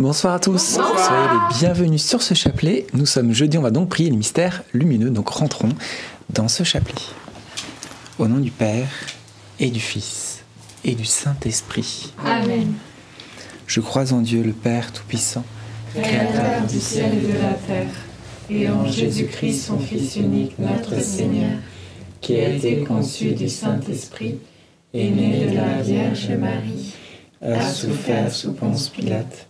Bonsoir à tous, soyez les bienvenus sur ce chapelet. Nous sommes jeudi, on va donc prier le mystère lumineux, donc rentrons dans ce chapelet. Au nom du Père et du Fils et du Saint-Esprit. Amen. Je crois en Dieu le Père Tout-Puissant, Créateur du ciel et de la terre, et en Jésus-Christ, son Fils unique, notre Seigneur, qui a été conçu du Saint-Esprit, et né de la Vierge Marie, a souffert sous Ponce Pilate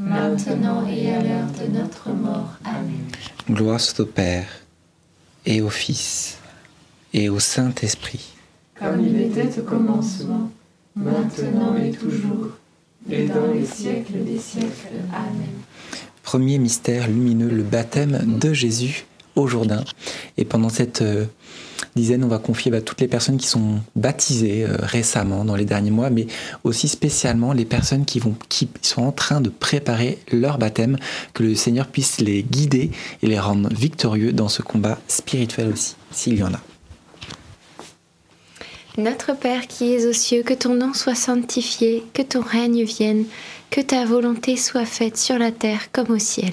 maintenant et à l'heure de notre mort. Amen. Gloire soit au Père, et au Fils, et au Saint-Esprit. Comme il était au commencement, maintenant et toujours, et dans les siècles des siècles. Amen. Premier mystère lumineux, le baptême de Jésus Jourdain. Et pendant cette euh, dizaine, on va confier bah, toutes les personnes qui sont baptisées euh, récemment dans les derniers mois, mais aussi spécialement les personnes qui, vont, qui sont en train de préparer leur baptême, que le Seigneur puisse les guider et les rendre victorieux dans ce combat spirituel aussi, s'il y en a. Notre Père qui es aux cieux, que ton nom soit sanctifié, que ton règne vienne, que ta volonté soit faite sur la terre comme au ciel.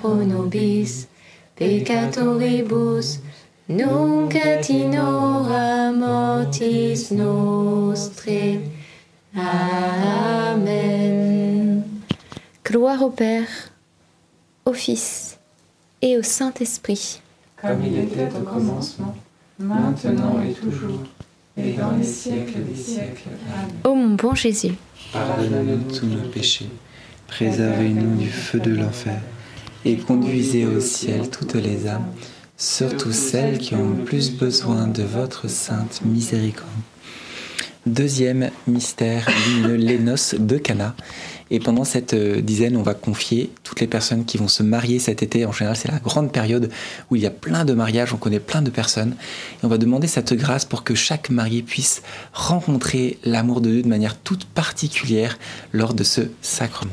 pro nobis peccatoribus, nunc et in hora mortis nostre. Amen. Gloire au Père, au Fils et au Saint-Esprit. Comme il était au commencement, maintenant et toujours, et dans les siècles des siècles. Amen. Ô mon bon Jésus, Pardonnez-nous tous nos péchés, préservez-nous du feu de l'enfer, et conduisez au ciel toutes les âmes, surtout celles qui ont le plus besoin de votre sainte miséricorde. Deuxième mystère lumineux, les noces de Cana. Et pendant cette euh, dizaine, on va confier toutes les personnes qui vont se marier cet été. En général, c'est la grande période où il y a plein de mariages, on connaît plein de personnes. Et on va demander cette grâce pour que chaque marié puisse rencontrer l'amour de Dieu de manière toute particulière lors de ce sacrement.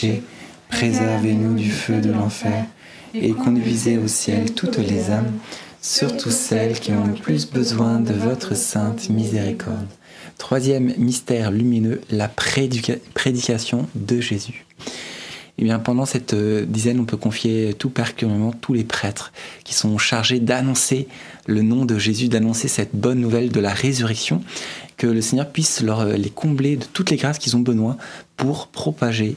Péchés, préservez-nous du feu de l'enfer, et conduisez au ciel toutes les âmes, surtout celles qui ont le plus besoin de votre sainte miséricorde. Troisième mystère lumineux, la prédica- prédication de Jésus. Eh bien, pendant cette euh, dizaine, on peut confier tout particulièrement tous les prêtres qui sont chargés d'annoncer le nom de Jésus, d'annoncer cette bonne nouvelle de la résurrection, que le Seigneur puisse leur, euh, les combler de toutes les grâces qu'ils ont besoin pour propager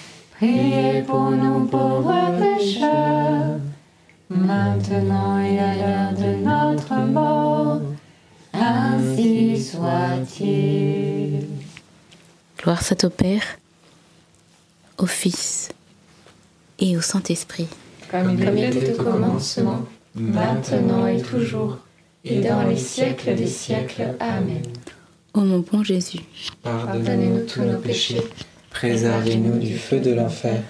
priez pour nous pauvres pécheurs, maintenant et à l'heure de notre mort. Ainsi soit-il. Gloire soit au Père, au Fils et au Saint-Esprit. Comme il était au commencement, maintenant et toujours, et dans les siècles des siècles. Amen. Ô mon bon Jésus, Pardonnez-nous tous nos péchés, Préservez-nous du feu de l'enfer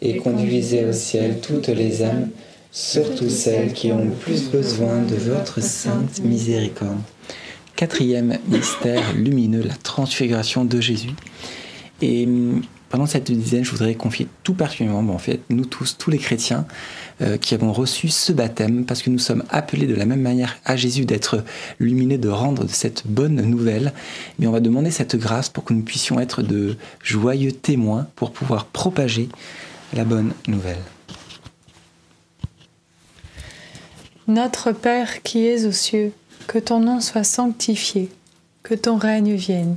et conduisez au ciel toutes les âmes, surtout celles qui ont le plus besoin de votre sainte miséricorde. Quatrième mystère lumineux, la transfiguration de Jésus. Et hum, pendant cette dizaine, je voudrais confier tout particulièrement, en fait, nous tous, tous les chrétiens euh, qui avons reçu ce baptême, parce que nous sommes appelés de la même manière à Jésus d'être lumineux, de rendre cette bonne nouvelle. Mais on va demander cette grâce pour que nous puissions être de joyeux témoins pour pouvoir propager la bonne nouvelle. Notre Père qui es aux cieux, que ton nom soit sanctifié, que ton règne vienne,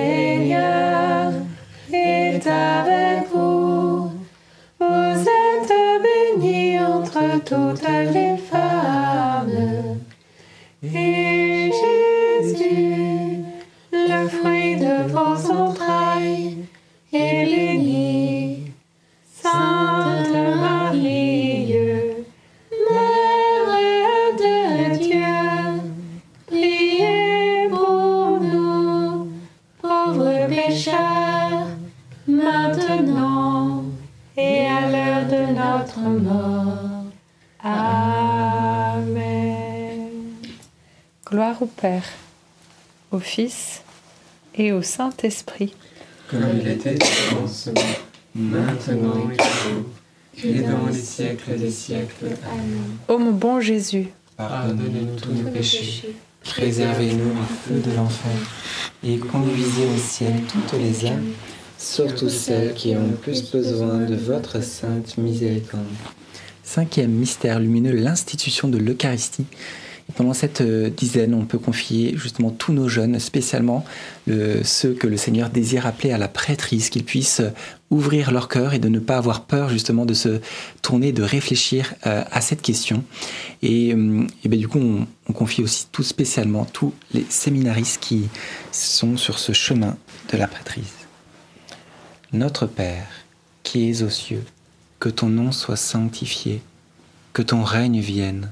entre au Père, au Fils et au Saint-Esprit. Comme il était au commencement, maintenant et toujours, et dans les siècles des siècles. Amen. Ô mon bon Jésus, Pardonnez-nous tous nos péchés, Préservez-nous du feu de l'enfer et conduisez au ciel toutes les âmes, surtout celles qui ont le plus besoin de votre sainte miséricorde. Cinquième mystère lumineux, l'institution de l'Eucharistie. Pendant cette euh, dizaine, on peut confier justement tous nos jeunes, spécialement le- ceux que le Seigneur désire appeler à la prêtrise, qu'ils puissent euh, ouvrir leur cœur et de ne pas avoir peur justement de se tourner, de réfléchir euh, à cette question. Et, euh, ben, du coup, on confie aussi tout spécialement tous les séminaristes qui sont sur ce chemin de la prêtrise. Notre Père, qui es aux cieux, que ton nom soit sanctifié, que ton règne vienne,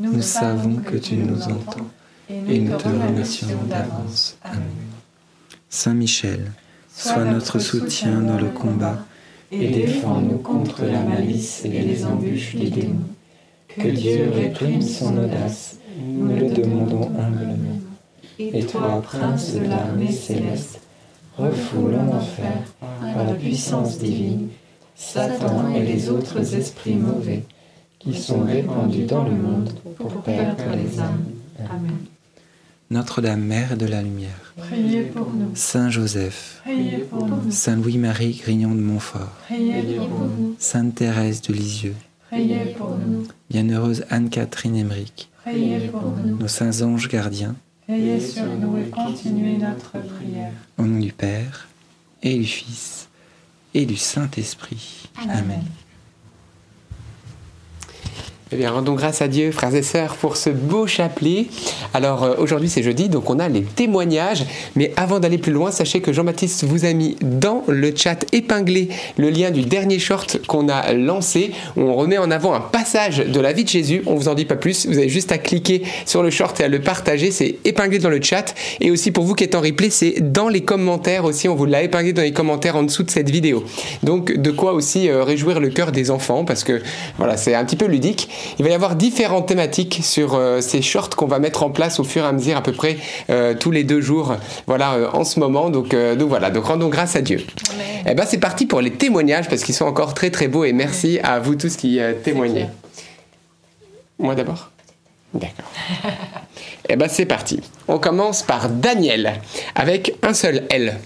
Nous savons que tu nous entends et nous te remercions d'avance. Amen. Saint Michel, sois notre soutien dans le combat et défends-nous contre la malice et les embûches du démon. Que Dieu réprime son audace, nous le demandons humblement. Et toi, prince de l'armée céleste, refoule en enfer, par la puissance divine, Satan et les autres esprits mauvais qui sont répandus dans le monde pour perdre les âmes. Amen. Notre-Dame, Mère de la Lumière, Priez pour nous. Saint Joseph, Priez pour nous. Saint Louis-Marie Grignon de Montfort, Priez pour nous. Sainte Thérèse de Lisieux, Priez pour nous. Bienheureuse Anne-Catherine Emmerich, Priez pour nous. nos saints anges gardiens, Veillez sur nous et continuez notre prière. au nom du Père et du Fils et du Saint-Esprit. Amen. Eh bien, rendons grâce à Dieu, frères et sœurs, pour ce beau chapelet. Alors, euh, aujourd'hui, c'est jeudi, donc on a les témoignages. Mais avant d'aller plus loin, sachez que Jean-Baptiste vous a mis dans le chat épinglé le lien du dernier short qu'on a lancé, on remet en avant un passage de la vie de Jésus. On vous en dit pas plus, vous avez juste à cliquer sur le short et à le partager. C'est épinglé dans le chat. Et aussi, pour vous qui êtes en replay, c'est dans les commentaires aussi. On vous l'a épinglé dans les commentaires en dessous de cette vidéo. Donc, de quoi aussi euh, réjouir le cœur des enfants, parce que voilà, c'est un petit peu ludique. Il va y avoir différentes thématiques sur euh, ces shorts qu'on va mettre en place au fur et à mesure, à peu près euh, tous les deux jours, voilà, euh, en ce moment. Donc, donc voilà, donc rendons grâce à Dieu. Et ben c'est parti pour les témoignages parce qu'ils sont encore très très beaux et merci à vous tous qui témoignez. Moi d'abord? D'accord. Et ben c'est parti. On commence par Daniel avec un seul L.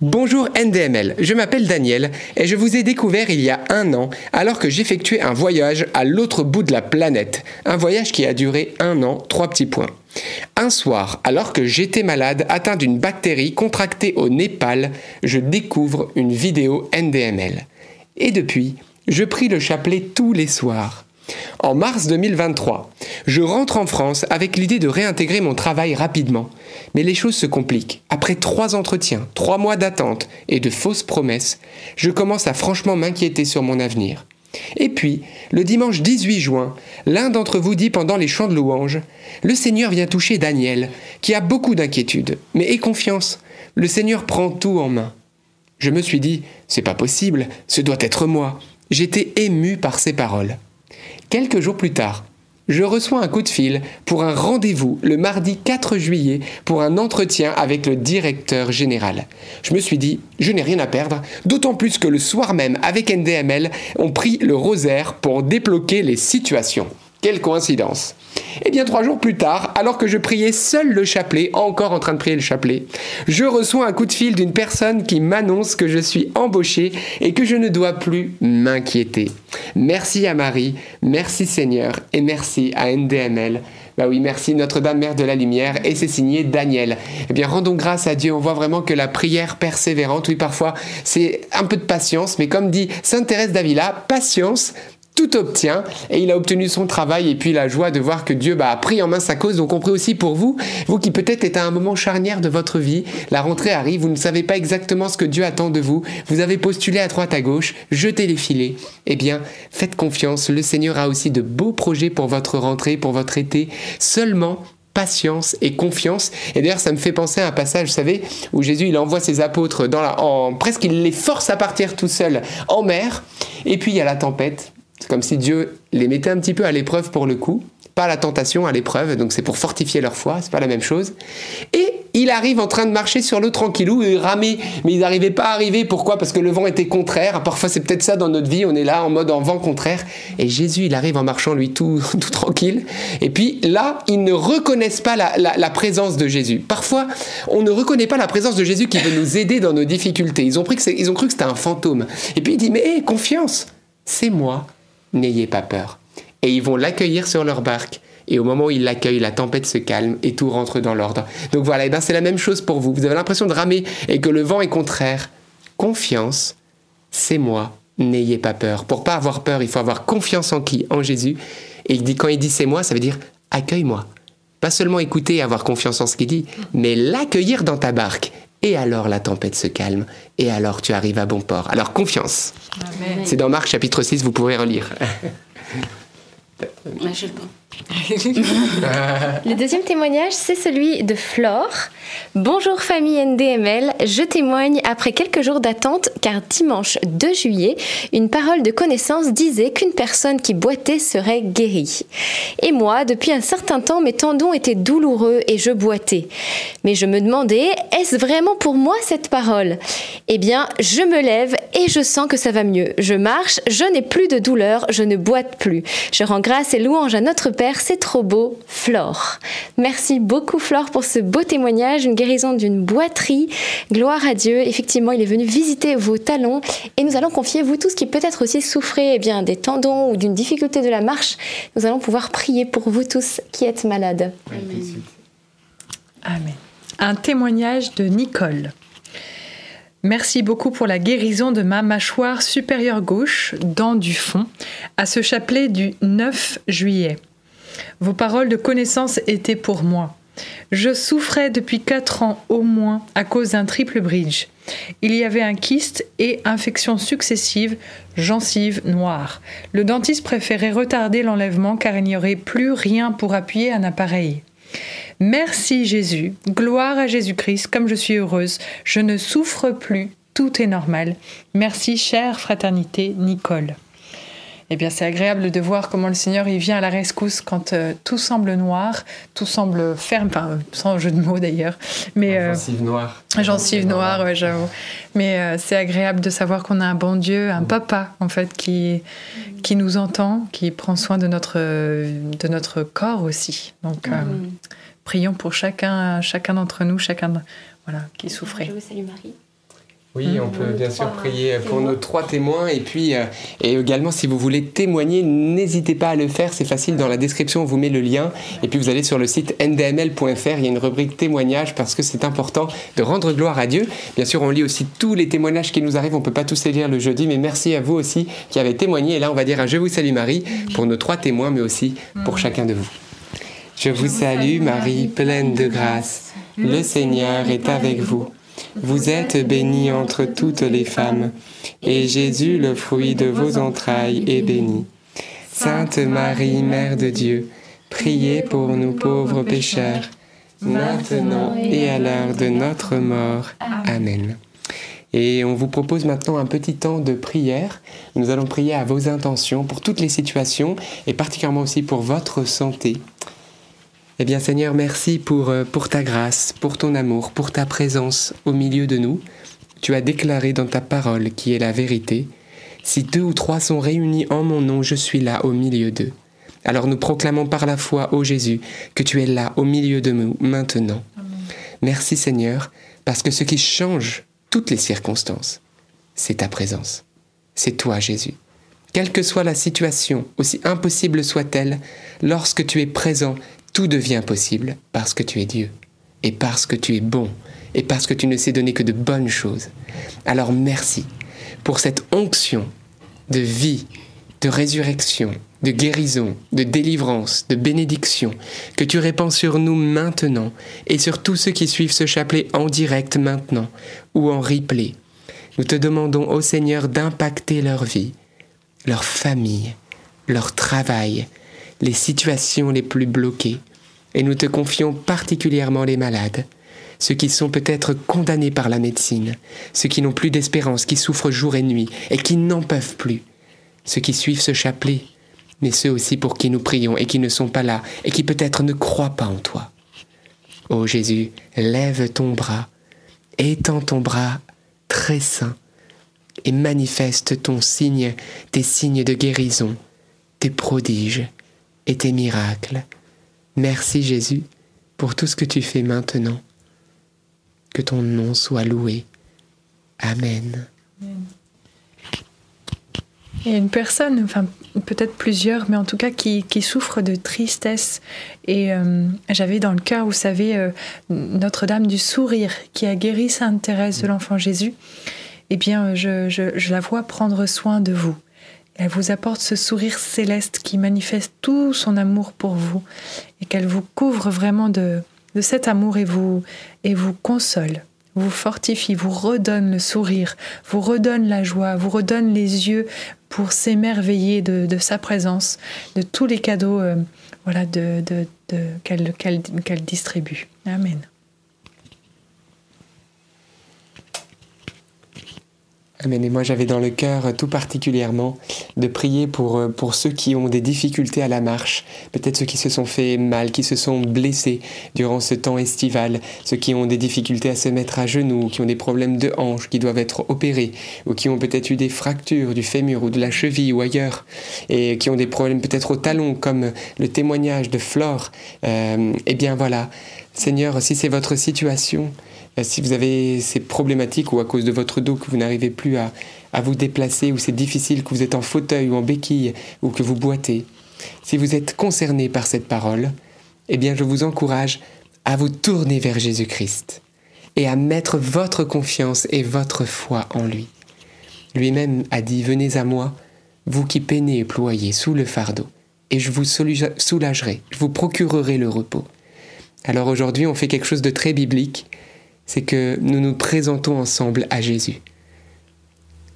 Bonjour NDML, je m'appelle Daniel et je vous ai découvert il y a un an alors que j'effectuais un voyage à l'autre bout de la planète. Un voyage qui a duré un an, trois petits points. Un soir, alors que j'étais malade, atteint d'une bactérie contractée au Népal, je découvre une vidéo NDML. Et depuis, je prie le chapelet tous les soirs. En mars 2023, je rentre en France avec l'idée de réintégrer mon travail rapidement. Mais les choses se compliquent. Après trois entretiens, trois mois d'attente et de fausses promesses, je commence à franchement m'inquiéter sur mon avenir. Et puis, le dimanche 18 juin, l'un d'entre vous dit pendant les chants de louange Le Seigneur vient toucher Daniel, qui a beaucoup d'inquiétudes, mais aie confiance, le Seigneur prend tout en main. Je me suis dit C'est pas possible, ce doit être moi. J'étais ému par ces paroles. Quelques jours plus tard, je reçois un coup de fil pour un rendez-vous le mardi 4 juillet pour un entretien avec le directeur général. Je me suis dit, je n'ai rien à perdre, d'autant plus que le soir même, avec NDML, on prit le rosaire pour débloquer les situations. Quelle coïncidence eh bien trois jours plus tard, alors que je priais seul le chapelet, encore en train de prier le chapelet, je reçois un coup de fil d'une personne qui m'annonce que je suis embauché et que je ne dois plus m'inquiéter. Merci à Marie, merci Seigneur et merci à NDML. Bah oui, merci Notre-Dame Mère de la Lumière et c'est signé Daniel. Eh bien, rendons grâce à Dieu. On voit vraiment que la prière persévérante, oui, parfois, c'est un peu de patience, mais comme dit Sainte Thérèse d'Avila, patience, tout obtient et il a obtenu son travail et puis la joie de voir que Dieu bah, a pris en main sa cause. Donc on prie aussi pour vous, vous qui peut-être êtes à un moment charnière de votre vie, la rentrée arrive, vous ne savez pas exactement ce que Dieu attend de vous, vous avez postulé à droite à gauche, jetez les filets. Eh bien, faites confiance, le Seigneur a aussi de beaux projets pour votre rentrée, pour votre été. Seulement, patience et confiance. Et d'ailleurs, ça me fait penser à un passage, vous savez, où Jésus, il envoie ses apôtres dans presque, il les force à partir tout seuls en mer. Et puis, il y a la tempête. C'est comme si Dieu les mettait un petit peu à l'épreuve pour le coup, pas la tentation, à l'épreuve, donc c'est pour fortifier leur foi, c'est pas la même chose. Et il arrive en train de marcher sur l'eau tranquillou, et ramer, mais ils n'arrivaient pas à arriver. Pourquoi? Parce que le vent était contraire. Parfois c'est peut-être ça dans notre vie, on est là en mode en vent contraire. Et Jésus, il arrive en marchant lui tout, tout tranquille. Et puis là, ils ne reconnaissent pas la, présence de Jésus. Parfois, on ne reconnaît pas la présence de Jésus qui veut nous aider dans nos difficultés. Ils ont, cru que c'était un fantôme. Et puis il dit, mais confiance, c'est moi n'ayez pas peur. Et ils vont l'accueillir sur leur barque. Et au moment où ils l'accueillent, la tempête se calme et tout rentre dans l'ordre. Donc voilà, ben c'est la même chose pour vous. Vous avez l'impression de ramer et que le vent est contraire. Confiance, c'est moi, n'ayez pas peur. Pour pas avoir peur, il faut avoir confiance en qui? En Jésus. Et il dit, quand il dit c'est moi, ça veut dire accueille-moi. Pas seulement écouter et avoir confiance en ce qu'il dit, mais l'accueillir dans ta barque et alors la tempête se calme, et alors tu arrives à bon port. Alors confiance. C'est dans Marc chapitre 6, vous pouvez relire. Le deuxième témoignage, c'est celui de Flore. Bonjour famille NDML, je témoigne après quelques jours d'attente car dimanche 2 juillet, une parole de connaissance disait qu'une personne qui boitait serait guérie. Et moi, depuis un certain temps, mes tendons étaient douloureux et je boitais. Mais je me demandais, est-ce vraiment pour moi cette parole? Eh bien, je me lève et je sens que ça va mieux. Je marche, je n'ai plus de douleur, je ne boite plus. Je rends grâce et louange à notre Père c'est trop beau, Flore. Merci beaucoup Flore pour ce beau témoignage, une guérison d'une boiterie. Gloire à Dieu. Effectivement, il est venu visiter vos talons et nous allons confier vous tous qui peut-être aussi souffrez eh bien, des tendons ou d'une difficulté de la marche. Nous allons pouvoir prier pour vous tous qui êtes malades. Amen. Amen. Un témoignage de Nicole. Merci beaucoup pour la guérison de ma mâchoire supérieure gauche, dent du fond, à ce chapelet du 9 juillet. Vos paroles de connaissance étaient pour moi. Je souffrais depuis quatre ans au moins à cause d'un triple bridge. Il y avait un kyste et infections successives, gencives noires. Le dentiste préférait retarder l'enlèvement car il n'y aurait plus rien pour appuyer un appareil. Merci Jésus, gloire à Jésus-Christ, comme je suis heureuse, je ne souffre plus, tout est normal. Merci chère fraternité Nicole eh bien c'est agréable de voir comment le Seigneur il vient à la rescousse quand euh, tout semble noir, tout semble ferme, enfin sans jeu de mots d'ailleurs. Mais euh, gencive noire. Gencive noire, ouais, j'avoue. Mais euh, c'est agréable de savoir qu'on a un bon Dieu, un papa en fait qui qui nous entend, qui prend soin de notre de notre corps aussi. Donc mm. prions pour chacun chacun d'entre nous, chacun voilà qui souffrait. Je vous salue Marie. Oui, on peut bien sûr prier pour nos trois témoins. Et puis euh, et également si vous voulez témoigner, n'hésitez pas à le faire, c'est facile. Dans la description, on vous met le lien. Et puis vous allez sur le site ndml.fr, il y a une rubrique témoignages parce que c'est important de rendre gloire à Dieu. Bien sûr, on lit aussi tous les témoignages qui nous arrivent, on peut pas tous les lire le jeudi, mais merci à vous aussi qui avez témoigné. Et là on va dire un je vous salue Marie pour nos trois témoins mais aussi pour chacun de vous. Je vous salue Marie, pleine de grâce. Le Seigneur est avec vous. Vous êtes bénie entre toutes les femmes, et Jésus, le fruit de vos entrailles, est béni. Sainte Marie, Mère de Dieu, priez pour nous pauvres pécheurs, maintenant et à l'heure de notre mort. Amen. Et on vous propose maintenant un petit temps de prière. Nous allons prier à vos intentions pour toutes les situations et particulièrement aussi pour votre santé. Eh bien Seigneur, merci pour, euh, pour ta grâce, pour ton amour, pour ta présence au milieu de nous. Tu as déclaré dans ta parole qui est la vérité. Si deux ou trois sont réunis en mon nom, je suis là au milieu d'eux. Alors nous proclamons par la foi, ô Jésus, que tu es là au milieu de nous maintenant. Merci Seigneur, parce que ce qui change toutes les circonstances, c'est ta présence. C'est toi Jésus. Quelle que soit la situation, aussi impossible soit-elle, lorsque tu es présent, tout devient possible parce que tu es Dieu, et parce que tu es bon, et parce que tu ne sais donner que de bonnes choses. Alors merci pour cette onction de vie, de résurrection, de guérison, de délivrance, de bénédiction que tu répands sur nous maintenant et sur tous ceux qui suivent ce chapelet en direct maintenant ou en replay. Nous te demandons, ô Seigneur, d'impacter leur vie, leur famille, leur travail, les situations les plus bloquées, et nous te confions particulièrement les malades, ceux qui sont peut-être condamnés par la médecine, ceux qui n'ont plus d'espérance, qui souffrent jour et nuit, et qui n'en peuvent plus, ceux qui suivent ce chapelet, mais ceux aussi pour qui nous prions et qui ne sont pas là, et qui peut-être ne croient pas en toi. Ô Jésus, lève ton bras, étends ton bras très saint, et manifeste ton signe, tes signes de guérison, tes prodiges, et tes miracles. Merci Jésus pour tout ce que tu fais maintenant. Que ton nom soit loué. Amen. Il y a une personne, enfin peut-être plusieurs, mais en tout cas qui, souffre de tristesse. Et euh, j'avais dans le cœur, vous savez, euh, Notre-Dame du Sourire qui a guéri Sainte Thérèse de l'Enfant Jésus. Eh bien, je la vois prendre soin de vous. Elle vous apporte ce sourire céleste qui manifeste tout son amour pour vous et qu'elle vous couvre vraiment de, de cet amour et vous, et vous console, vous fortifie, vous redonne le sourire, vous redonne la joie, vous redonne les yeux pour s'émerveiller de, de, sa présence, de tous les cadeaux euh, voilà, de, de, qu'elle qu'elle distribue. Amen. Mais moi j'avais dans le cœur euh, tout particulièrement de prier pour, euh, pour ceux qui ont des difficultés à la marche, peut-être ceux qui se sont fait mal, qui se sont blessés durant ce temps estival, ceux qui ont des difficultés à se mettre à genoux, qui ont des problèmes de hanches, qui doivent être opérés, ou qui ont peut-être eu des fractures du fémur ou de la cheville ou ailleurs, et qui ont des problèmes peut-être au talon, comme le témoignage de Flore. Euh, eh bien voilà, Seigneur, si c'est votre situation, euh, si vous avez ces problématiques ou à cause de votre dos que vous n'arrivez plus à, à vous déplacer, ou c'est difficile, que vous êtes en fauteuil ou en béquille, ou que vous boitez, si vous êtes concerné par cette parole, eh bien je vous encourage à vous tourner vers Jésus-Christ et à mettre votre confiance et votre foi en lui. Lui-même a dit, Venez à moi, vous qui peinez et ployez sous le fardeau, et je vous soulagerai, je vous procurerai le repos. Alors aujourd'hui, on fait quelque chose de très biblique, c'est que nous nous présentons ensemble à Jésus.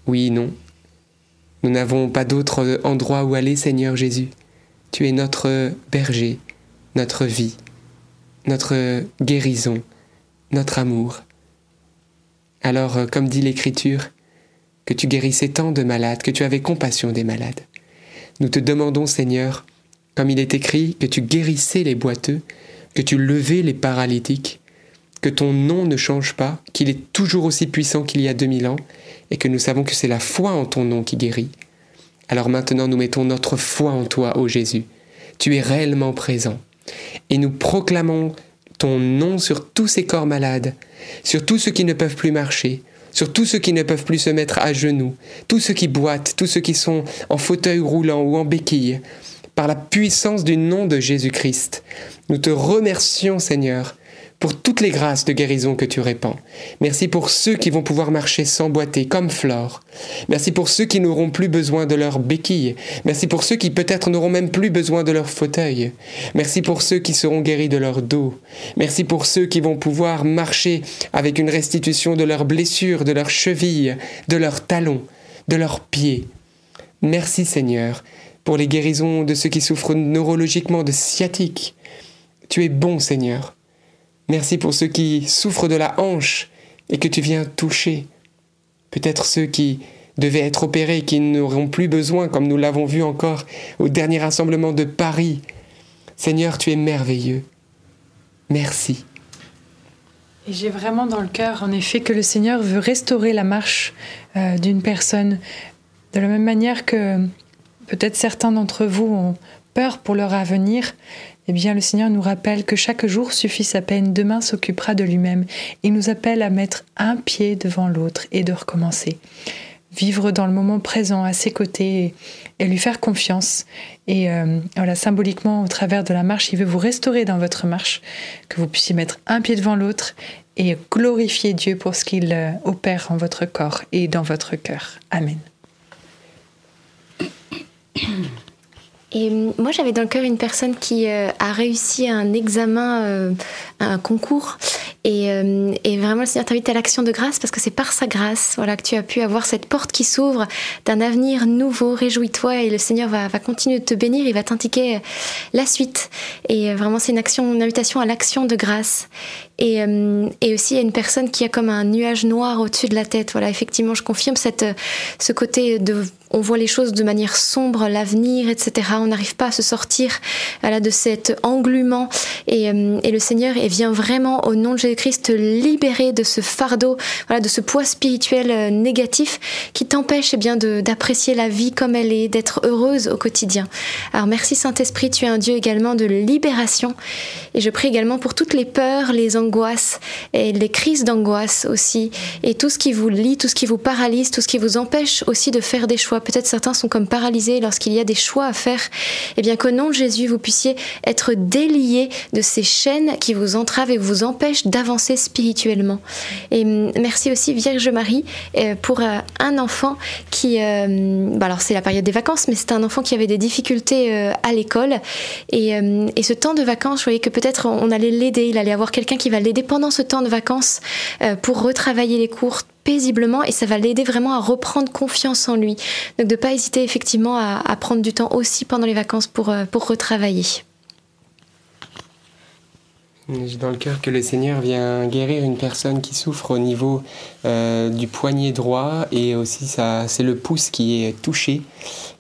Oui, non. Nous n'avons pas d'autre endroit où aller, Seigneur Jésus. Tu es notre berger, notre vie, notre guérison, notre amour. Alors, comme dit l'Écriture, que tu guérissais tant de malades, que tu avais compassion des malades. Nous te demandons, Seigneur, comme il est écrit, que tu guérissais les boiteux, que tu levais les paralytiques, que ton nom ne change pas, qu'il est toujours aussi puissant qu'il y a 2000 ans, et que nous savons que c'est la foi en ton nom qui guérit. Alors maintenant nous mettons notre foi en toi, ô Jésus. Tu es réellement présent. Et nous proclamons ton nom sur tous ces corps malades, sur tous ceux qui ne peuvent plus marcher, sur tous ceux qui ne peuvent plus se mettre à genoux, tous ceux qui boitent, tous ceux qui sont en fauteuil roulant ou en béquille, par la puissance du nom de Jésus-Christ. Nous te remercions, Seigneur, pour toutes les grâces de guérison que tu répands. Merci pour ceux qui vont pouvoir marcher sans boiter, comme Flore. Merci pour ceux qui n'auront plus besoin de leur béquille. Merci pour ceux qui peut-être n'auront même plus besoin de leur fauteuil. Merci pour ceux qui seront guéris de leur dos. Merci pour ceux qui vont pouvoir marcher avec une restitution de leurs blessures, de leurs chevilles, de leurs talons, de leurs pieds. Merci Seigneur pour les guérisons de ceux qui souffrent neurologiquement de sciatique. Tu es bon Seigneur. Merci pour ceux qui souffrent de la hanche et que tu viens toucher. Peut-être ceux qui devaient être opérés, qui n'auront plus besoin, comme nous l'avons vu encore au dernier rassemblement de Paris. Seigneur, tu es merveilleux. Merci. Et j'ai vraiment dans le cœur, en effet, que le Seigneur veut restaurer la marche euh, d'une personne. De la même manière que peut-être certains d'entre vous ont peur pour leur avenir, eh bien le Seigneur nous rappelle que chaque jour suffit sa peine, demain s'occupera de lui-même. Il nous appelle à mettre un pied devant l'autre et de recommencer. Vivre dans le moment présent à ses côtés et, lui faire confiance. Et euh, voilà, symboliquement, au travers de la marche, il veut vous restaurer dans votre marche, que vous puissiez mettre un pied devant l'autre et glorifier Dieu pour ce qu'il euh, opère en votre corps et dans votre cœur. Amen. Et euh, moi, j'avais dans le cœur une personne qui euh, a réussi un examen, euh, un concours. Et, et vraiment, le Seigneur t'invite à l'action de grâce parce que c'est par sa grâce voilà, que tu as pu avoir cette porte qui s'ouvre d'un avenir nouveau. Réjouis-toi et le Seigneur va, continuer de te bénir. Il va t'indiquer la suite. Et vraiment, c'est une action, une invitation à l'action de grâce. Et, aussi, il y a une personne qui a comme un nuage noir au-dessus de la tête. Voilà, effectivement, je confirme ce côté de on voit les choses de manière sombre, l'avenir, etc. On n'arrive pas à se sortir de cet englument. Et, euh, le Seigneur vient vraiment, au nom de Jésus-Christ, libérer de ce fardeau, de ce poids spirituel euh, négatif qui t'empêche eh bien d'apprécier la vie comme elle est, d'être heureuse au quotidien. Alors merci Saint-Esprit, tu es un Dieu également de libération. Et je prie également pour toutes les peurs, les angoisses et les crises d'angoisse aussi. Et tout ce qui vous lie, tout ce qui vous paralyse, tout ce qui vous empêche aussi de faire des choix Peut-être certains sont comme paralysés lorsqu'il y a des choix à faire. Eh bien, qu'au nom de Jésus, vous puissiez être déliés de ces chaînes qui vous entravent et vous empêchent d'avancer spirituellement. Et hum, merci aussi Vierge Marie euh, pour euh, un enfant qui, euh, bah alors c'est la période des vacances, mais c'est un enfant qui avait des difficultés à l'école. Et, et, ce temps de vacances, je voyais que peut-être on allait l'aider, il allait avoir quelqu'un qui va l'aider pendant ce temps de vacances pour retravailler les cours, paisiblement et ça va l'aider vraiment à reprendre confiance en lui. Donc de ne pas hésiter effectivement à, prendre du temps aussi pendant les vacances pour, euh, pour retravailler. J'ai dans le cœur que le Seigneur vient guérir une personne qui souffre au niveau euh, du poignet droit et aussi ça, c'est le pouce qui est touché.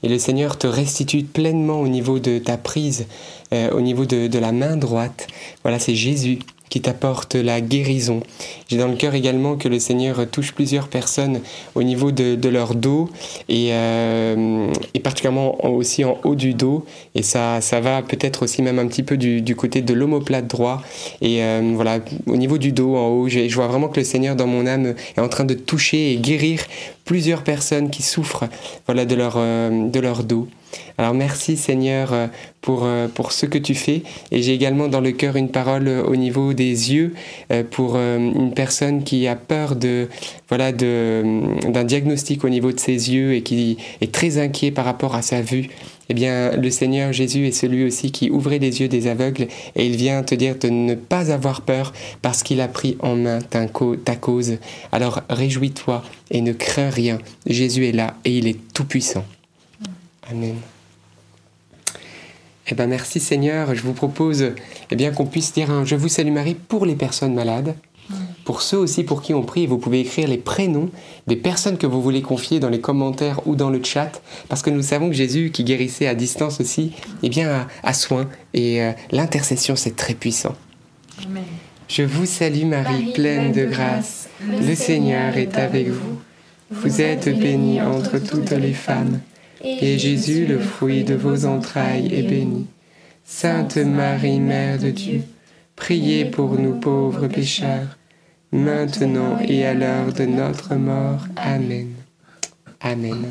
Et le Seigneur te restitue pleinement au niveau de ta prise, euh, au niveau de, de la main droite. Voilà, c'est Jésus qui t'apporte la guérison. J'ai dans le cœur également que le Seigneur touche plusieurs personnes au niveau de, leur dos et, euh, particulièrement aussi en haut du dos. Et ça, ça va peut-être aussi même un petit peu du, côté de l'omoplate droit. Et euh, voilà, au niveau du dos, en haut, je vois vraiment que le Seigneur dans mon âme est en train de toucher et guérir plusieurs personnes qui souffrent voilà, de, leur, euh, de leur dos. Alors merci Seigneur euh, pour, euh, pour ce que tu fais. Et j'ai également dans le cœur une parole au niveau des yeux pour une personne qui a peur de voilà d'un diagnostic au niveau de ses yeux et qui est très inquiet par rapport à sa vue. Eh bien, le Seigneur Jésus est celui aussi qui ouvrait les yeux des aveugles et il vient te dire de ne pas avoir peur parce qu'il a pris en main ta cause. Alors réjouis-toi et ne crains rien. Jésus est là et il est tout-puissant. Amen. Eh bien, merci Seigneur. Je vous propose eh bien, qu'on puisse dire un Je vous salue Marie pour les personnes malades. Pour ceux aussi pour qui on prie, vous pouvez écrire les prénoms des personnes que vous voulez confier dans les commentaires ou dans le chat, parce que nous savons que Jésus, qui guérissait à distance aussi, eh bien, a, soin. Et euh, l'intercession, c'est très puissant. Je vous salue Marie, pleine de grâce. Le Seigneur est avec vous. Vous êtes bénie entre toutes les femmes, et Jésus, le fruit de vos entrailles, est béni. Sainte Marie, Mère de Dieu, priez pour nous pauvres pécheurs maintenant et à l'heure de notre mort. Amen. Amen.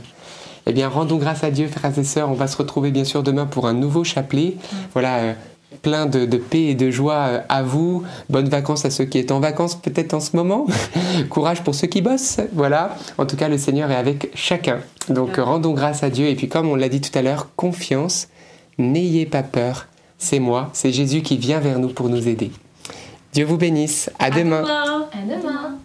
Eh bien, rendons grâce à Dieu, frères et sœurs. On va se retrouver bien sûr demain pour un nouveau chapelet. Voilà, euh, plein de, paix et de joie euh, à vous. Bonnes vacances à ceux qui sont en vacances peut-être en ce moment. Courage pour ceux qui bossent. Voilà. En tout cas, le Seigneur est avec chacun. Donc, rendons grâce à Dieu. Et puis, comme on l'a dit tout à l'heure, confiance. N'ayez pas peur. C'est moi, c'est Jésus qui vient vers nous pour nous aider. Dieu vous bénisse. À, demain. À demain.